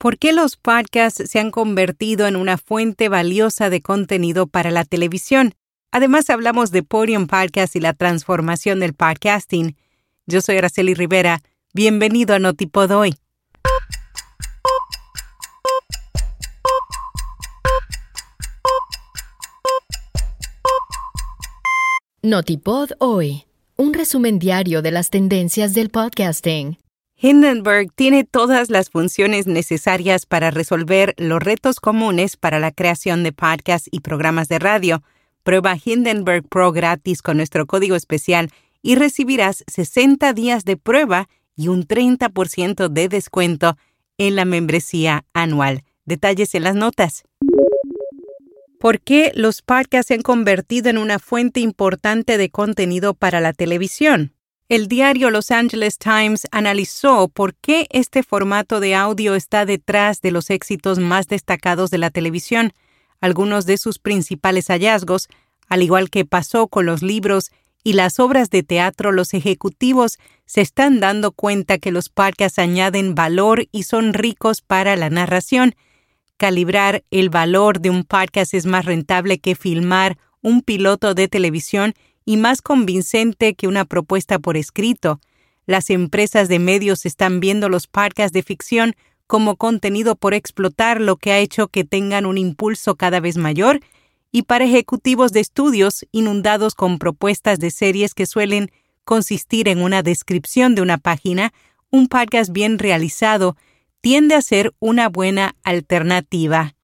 ¿Por qué los podcasts se han convertido en una fuente valiosa de contenido para la televisión? Además, hablamos de Podium Podcast y la transformación del podcasting. Yo soy Araceli Rivera. Bienvenido a Notipod hoy. Notipod hoy. Un resumen diario de las tendencias del podcasting. Hindenburg tiene todas las funciones necesarias para resolver los retos comunes para la creación de podcasts y programas de radio Prueba Hindenburg Pro gratis con nuestro código especial y recibirás 60 días de prueba y un 30% de descuento en la membresía anual. Detalles en las notas. ¿Por qué los podcasts se han convertido en una fuente importante de contenido para la televisión? El diario Los Angeles Times analizó por qué este formato de audio está detrás de los éxitos más destacados de la televisión algunos de sus principales hallazgos, al igual que pasó con los libros y las obras de teatro, los ejecutivos se están dando cuenta que los podcasts añaden valor y son ricos para la narración. Calibrar el valor de un podcast es más rentable que filmar un piloto de televisión y más convincente que una propuesta por escrito. Las empresas de medios están viendo los podcasts de ficción como contenido por explotar, lo que ha hecho que tengan un impulso cada vez mayor, y para ejecutivos de estudios inundados con propuestas de series que suelen consistir en una descripción de una página, un podcast bien realizado tiende a ser una buena alternativa.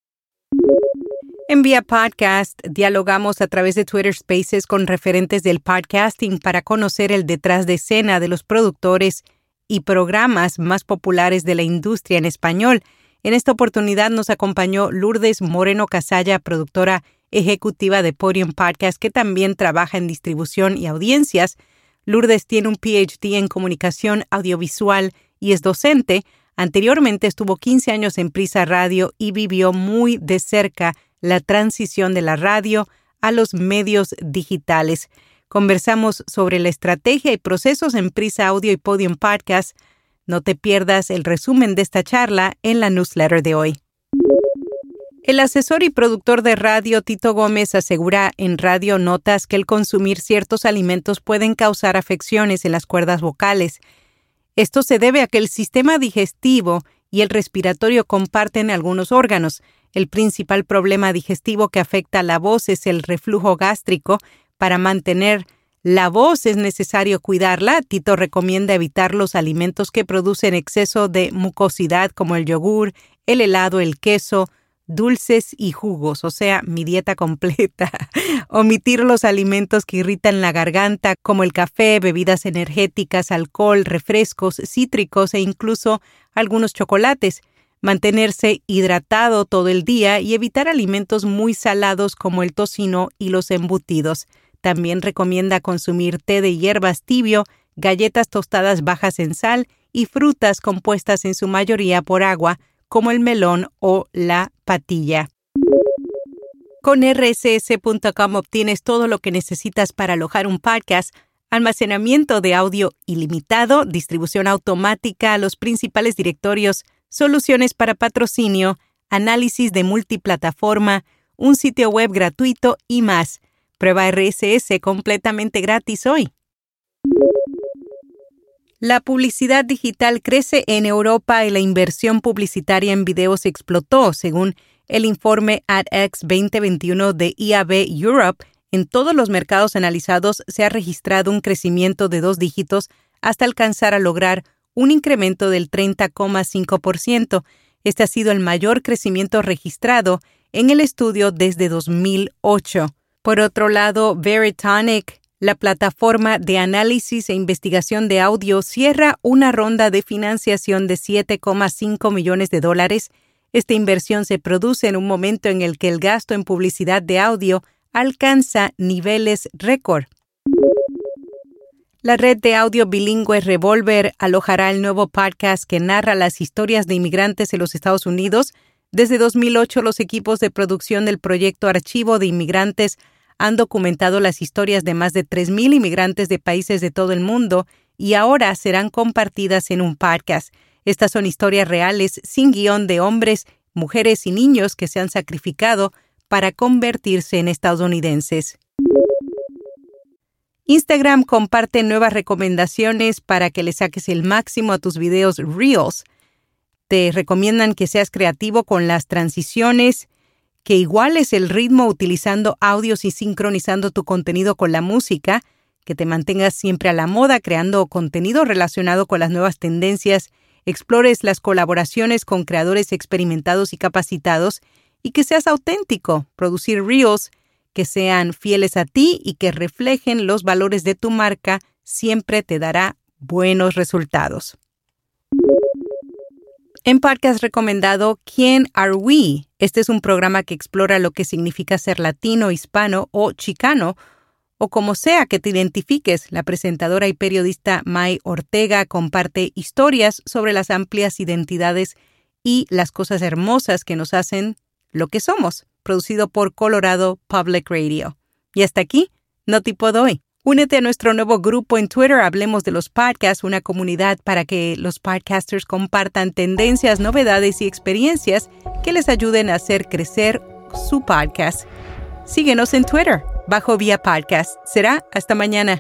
En Vía Podcast dialogamos a través de Twitter Spaces con referentes del podcasting para conocer el detrás de escena de los productores y programas más populares de la industria en español. En esta oportunidad nos acompañó Lourdes Moreno Casalla, productora ejecutiva de Podium Podcast, que también trabaja en distribución y audiencias. Lourdes tiene un PhD en comunicación audiovisual y es docente. Anteriormente estuvo 15 años en Prisa Radio y vivió muy de cerca la transición de la radio a los medios digitales. Conversamos sobre la estrategia y procesos en Prisa Audio y Podium Podcast. No te pierdas el resumen de esta charla en la newsletter de hoy. El asesor y productor de radio Tito Gómez asegura en Radio Notas que el consumir ciertos alimentos pueden causar afecciones en las cuerdas vocales. Esto se debe a que el sistema digestivo y el respiratorio comparten algunos órganos. El principal problema digestivo que afecta a la voz es el reflujo gástrico, para mantener la voz es necesario cuidarla. Tito recomienda evitar los alimentos que producen exceso de mucosidad como el yogur, el helado, el queso, dulces y jugos, o sea, mi dieta completa. Omitir los alimentos que irritan la garganta, como el café, bebidas energéticas, alcohol, refrescos, cítricos e incluso algunos chocolates. Mantenerse hidratado todo el día y evitar alimentos muy salados como el tocino y los embutidos. También recomienda consumir té de hierbas tibio, galletas tostadas bajas en sal y frutas compuestas en su mayoría por agua, como el melón o la patilla. Con rss.com obtienes todo lo que necesitas para alojar un podcast, almacenamiento de audio ilimitado, distribución automática a los principales directorios, soluciones para patrocinio, análisis de multiplataforma, un sitio web gratuito y más. Prueba RSS completamente gratis hoy. La publicidad digital crece en Europa y la inversión publicitaria en videos explotó, según el informe AdX 2021 de IAB Europe. En todos los mercados analizados se ha registrado un crecimiento de dos dígitos hasta alcanzar a lograr un incremento del 30,5%. Este ha sido el mayor crecimiento registrado en el estudio desde 2008. Por otro lado, Veritonic, la plataforma de análisis e investigación de audio, cierra una ronda de financiación de 7,5 millones de dólares. Esta inversión se produce en un momento en el que el gasto en publicidad de audio alcanza niveles récord. La red de audio bilingüe Revolver alojará el nuevo podcast que narra las historias de inmigrantes en los Estados Unidos. Desde 2008, los equipos de producción del proyecto Archivo de Inmigrantes han documentado las historias de más de 3.000 inmigrantes de países de todo el mundo y ahora serán compartidas en un podcast. Estas son historias reales sin guion de hombres, mujeres y niños que se han sacrificado para convertirse en estadounidenses. Instagram comparte nuevas recomendaciones para que le saques el máximo a tus videos Reels. Te recomiendan que seas creativo con las transiciones, que iguales el ritmo utilizando audios y sincronizando tu contenido con la música, que te mantengas siempre a la moda creando contenido relacionado con las nuevas tendencias, explores las colaboraciones con creadores experimentados y capacitados y que seas auténtico, producir reels que sean fieles a ti y que reflejen los valores de tu marca siempre te dará buenos resultados. En podcast recomendado ¿Quién are we? Este es un programa que explora lo que significa ser latino, hispano o chicano, o como sea que te identifiques. La presentadora y periodista Mai Ortega comparte historias sobre las amplias identidades y las cosas hermosas que nos hacen lo que somos producido por Colorado Public Radio. Y hasta aquí, no tipo doy. Únete a nuestro nuevo grupo en Twitter, Hablemos de los Podcasts, una comunidad para que los podcasters compartan tendencias, novedades y experiencias que les ayuden a hacer crecer su podcast. Síguenos en Twitter, bajo vía podcast. Será hasta mañana.